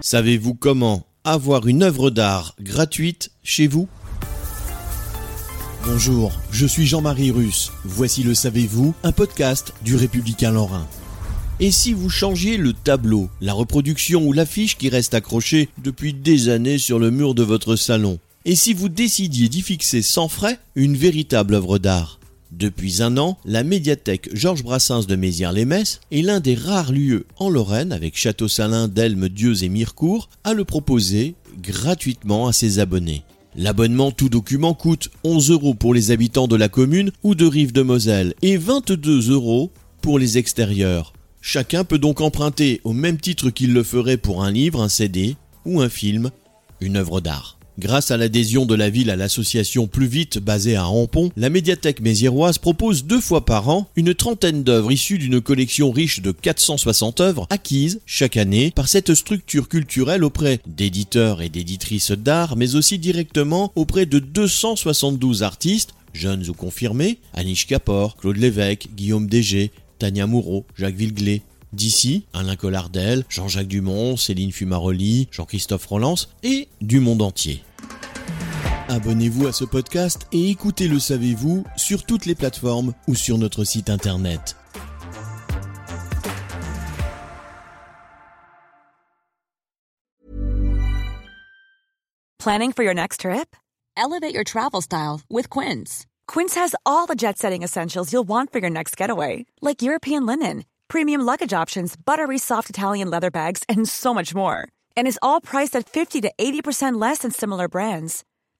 Savez-vous comment avoir une œuvre d'art gratuite chez vous? Bonjour, je suis Jean-Marie Russe. Voici le Savez-vous, un podcast du Républicain Lorrain. Et si vous changiez le tableau, la reproduction ou l'affiche qui reste accrochée depuis des années sur le mur de votre salon? Et si vous décidiez d'y fixer sans frais une véritable œuvre d'art? Depuis un an, la médiathèque Georges Brassens de Mézières-les-Messes est l'un des rares lieux en Lorraine, avec Château-Salin, Delme, Dieux et Mirecourt, à le proposer gratuitement à ses abonnés. L'abonnement tout document coûte 11 euros pour les habitants de la commune ou de Rive de Moselle et 22 euros pour les extérieurs. Chacun peut donc emprunter au même titre qu'il le ferait pour un livre, un CD ou un film, une œuvre d'art. Grâce à l'adhésion de la ville à l'association Plus Vite basée à Rampon, la médiathèque méziéroise propose deux fois par an une trentaine d'œuvres issues d'une collection riche de 460 œuvres acquises chaque année par cette structure culturelle auprès d'éditeurs et d'éditrices d'art, mais aussi directement auprès de 272 artistes, jeunes ou confirmés, Anish Kapoor, Claude Lévesque, Guillaume Dégé, Tania Moureau, Jacques Villeglé, D'ici, Alain Collardel, Jean-Jacques Dumont, Céline Fumaroli, Jean-Christophe Rolance et du monde entier. Abonnez-vous à ce podcast et écoutez Le Savez-vous sur toutes les plateformes ou sur notre site internet. Planning for your next trip? Elevate your travel style with Quince. Quince has all the jet setting essentials you'll want for your next getaway, like European linen, premium luggage options, buttery soft Italian leather bags, and so much more. And is all priced at 50 to 80% less than similar brands.